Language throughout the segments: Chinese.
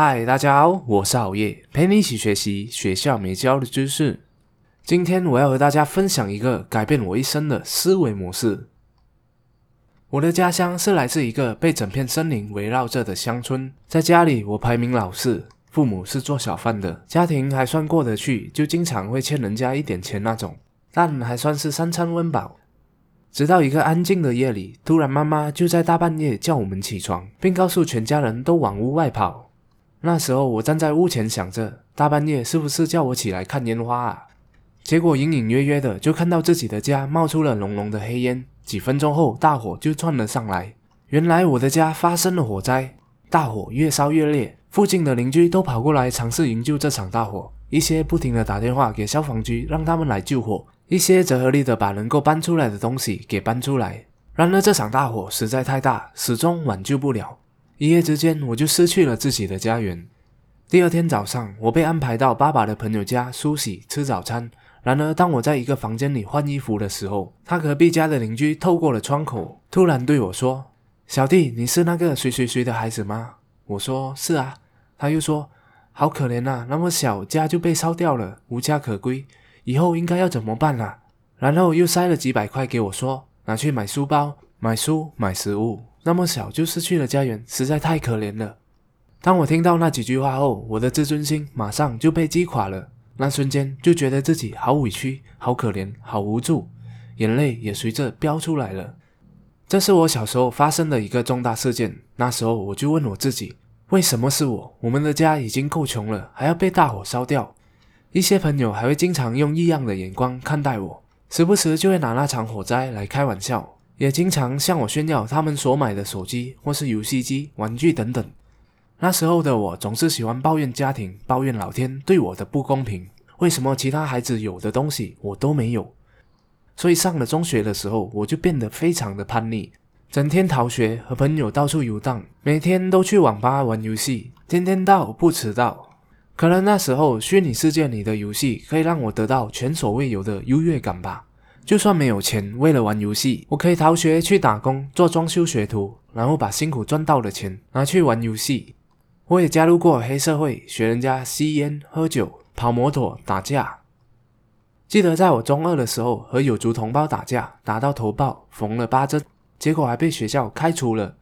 嗨，大家好，我是熬夜，陪你一起学习学校没教的知识。今天我要和大家分享一个改变我一生的思维模式。我的家乡是来自一个被整片森林围绕着的乡村，在家里我排名老四，父母是做小贩的，家庭还算过得去，就经常会欠人家一点钱那种，但还算是三餐温饱。直到一个安静的夜里，突然妈妈就在大半夜叫我们起床，并告诉全家人都往屋外跑。那时候我站在屋前想着，大半夜是不是叫我起来看烟花啊？结果隐隐约约的就看到自己的家冒出了浓浓的黑烟，几分钟后大火就窜了上来。原来我的家发生了火灾，大火越烧越烈，附近的邻居都跑过来尝试营救这场大火，一些不停的打电话给消防局让他们来救火，一些则合力的把能够搬出来的东西给搬出来。然而这场大火实在太大，始终挽救不了。一夜之间，我就失去了自己的家园。第二天早上，我被安排到爸爸的朋友家梳洗、吃早餐。然而，当我在一个房间里换衣服的时候，他隔壁家的邻居透过了窗口，突然对我说：“小弟，你是那个谁谁谁的孩子吗？”我说：“是啊。”他又说：“好可怜呐，那么小家就被烧掉了，无家可归，以后应该要怎么办啊？”然后又塞了几百块给我，说：“拿去买书包、买书、买食物。”那么小就失去了家园，实在太可怜了。当我听到那几句话后，我的自尊心马上就被击垮了。那瞬间就觉得自己好委屈、好可怜、好无助，眼泪也随着飙出来了。这是我小时候发生的一个重大事件。那时候我就问我自己：为什么是我？我们的家已经够穷了，还要被大火烧掉。一些朋友还会经常用异样的眼光看待我，时不时就会拿那场火灾来开玩笑。也经常向我炫耀他们所买的手机或是游戏机、玩具等等。那时候的我总是喜欢抱怨家庭、抱怨老天对我的不公平。为什么其他孩子有的东西我都没有？所以上了中学的时候，我就变得非常的叛逆，整天逃学，和朋友到处游荡，每天都去网吧玩游戏，天天到不迟到。可能那时候虚拟世界里的游戏可以让我得到前所未有的优越感吧。就算没有钱，为了玩游戏，我可以逃学去打工做装修学徒，然后把辛苦赚到的钱拿去玩游戏。我也加入过黑社会，学人家吸烟、喝酒、跑摩托、打架。记得在我中二的时候，和有族同胞打架，打到头爆，缝了八针，结果还被学校开除了。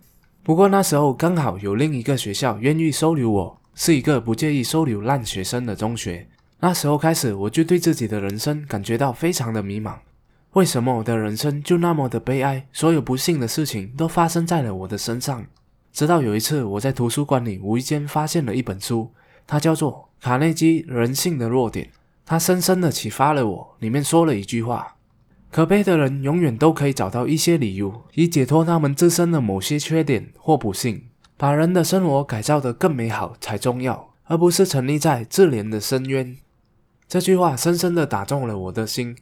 不过那时候刚好有另一个学校愿意收留我，是一个不介意收留烂学生的中学。那时候开始，我就对自己的人生感觉到非常的迷茫。为什么我的人生就那么的悲哀？所有不幸的事情都发生在了我的身上。直到有一次，我在图书馆里无意间发现了一本书，它叫做《卡内基人性的弱点》，它深深的启发了我。里面说了一句话：可悲的人永远都可以找到一些理由，以解脱他们自身的某些缺点或不幸。把人的生活改造得更美好才重要，而不是沉溺在自怜的深渊。这句话深深的打中了我的心。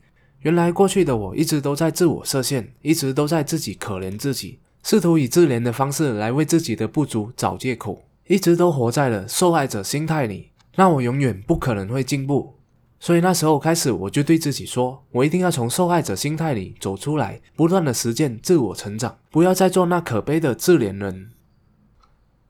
原来过去的我一直都在自我设限，一直都在自己可怜自己，试图以自怜的方式来为自己的不足找借口，一直都活在了受害者心态里，那我永远不可能会进步。所以那时候开始，我就对自己说，我一定要从受害者心态里走出来，不断的实践自我成长，不要再做那可悲的自怜人。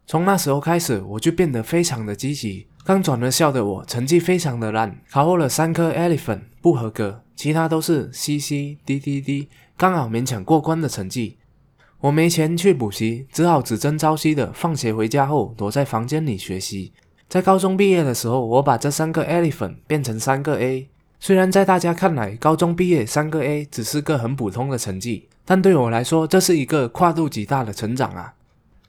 从那时候开始，我就变得非常的积极。刚转了校的我，成绩非常的烂，考获了三科 elephant 不合格，其他都是 C C D D D，刚好勉强过关的成绩。我没钱去补习，只好只争朝夕的放学回家后躲在房间里学习。在高中毕业的时候，我把这三个 elephant 变成三个 A。虽然在大家看来，高中毕业三个 A 只是个很普通的成绩，但对我来说，这是一个跨度极大的成长啊！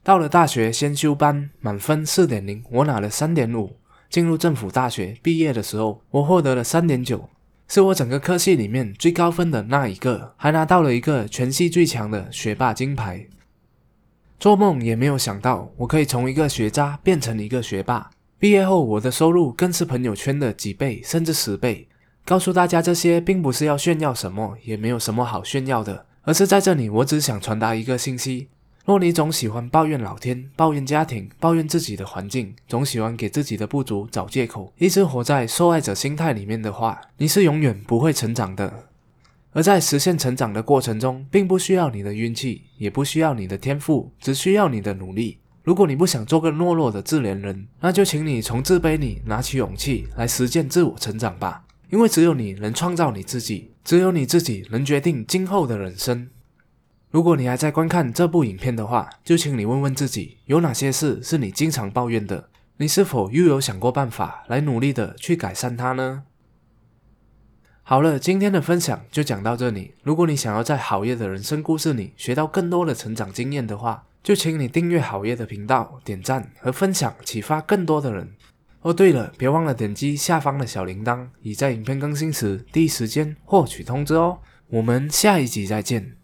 到了大学先修班，满分四点零，我拿了三点五。进入政府大学毕业的时候，我获得了三点九，是我整个科系里面最高分的那一个，还拿到了一个全系最强的学霸金牌。做梦也没有想到，我可以从一个学渣变成一个学霸。毕业后，我的收入更是朋友圈的几倍，甚至十倍。告诉大家这些，并不是要炫耀什么，也没有什么好炫耀的，而是在这里，我只想传达一个信息。若你总喜欢抱怨老天、抱怨家庭、抱怨自己的环境，总喜欢给自己的不足找借口，一直活在受害者心态里面的话，你是永远不会成长的。而在实现成长的过程中，并不需要你的运气，也不需要你的天赋，只需要你的努力。如果你不想做个懦弱的自怜人，那就请你从自卑里拿起勇气来实践自我成长吧。因为只有你能创造你自己，只有你自己能决定今后的人生。如果你还在观看这部影片的话，就请你问问自己，有哪些事是你经常抱怨的？你是否又有想过办法来努力的去改善它呢？好了，今天的分享就讲到这里。如果你想要在好业的人生故事里学到更多的成长经验的话，就请你订阅好业的频道，点赞和分享，启发更多的人。哦，对了，别忘了点击下方的小铃铛，以在影片更新时第一时间获取通知哦。我们下一集再见。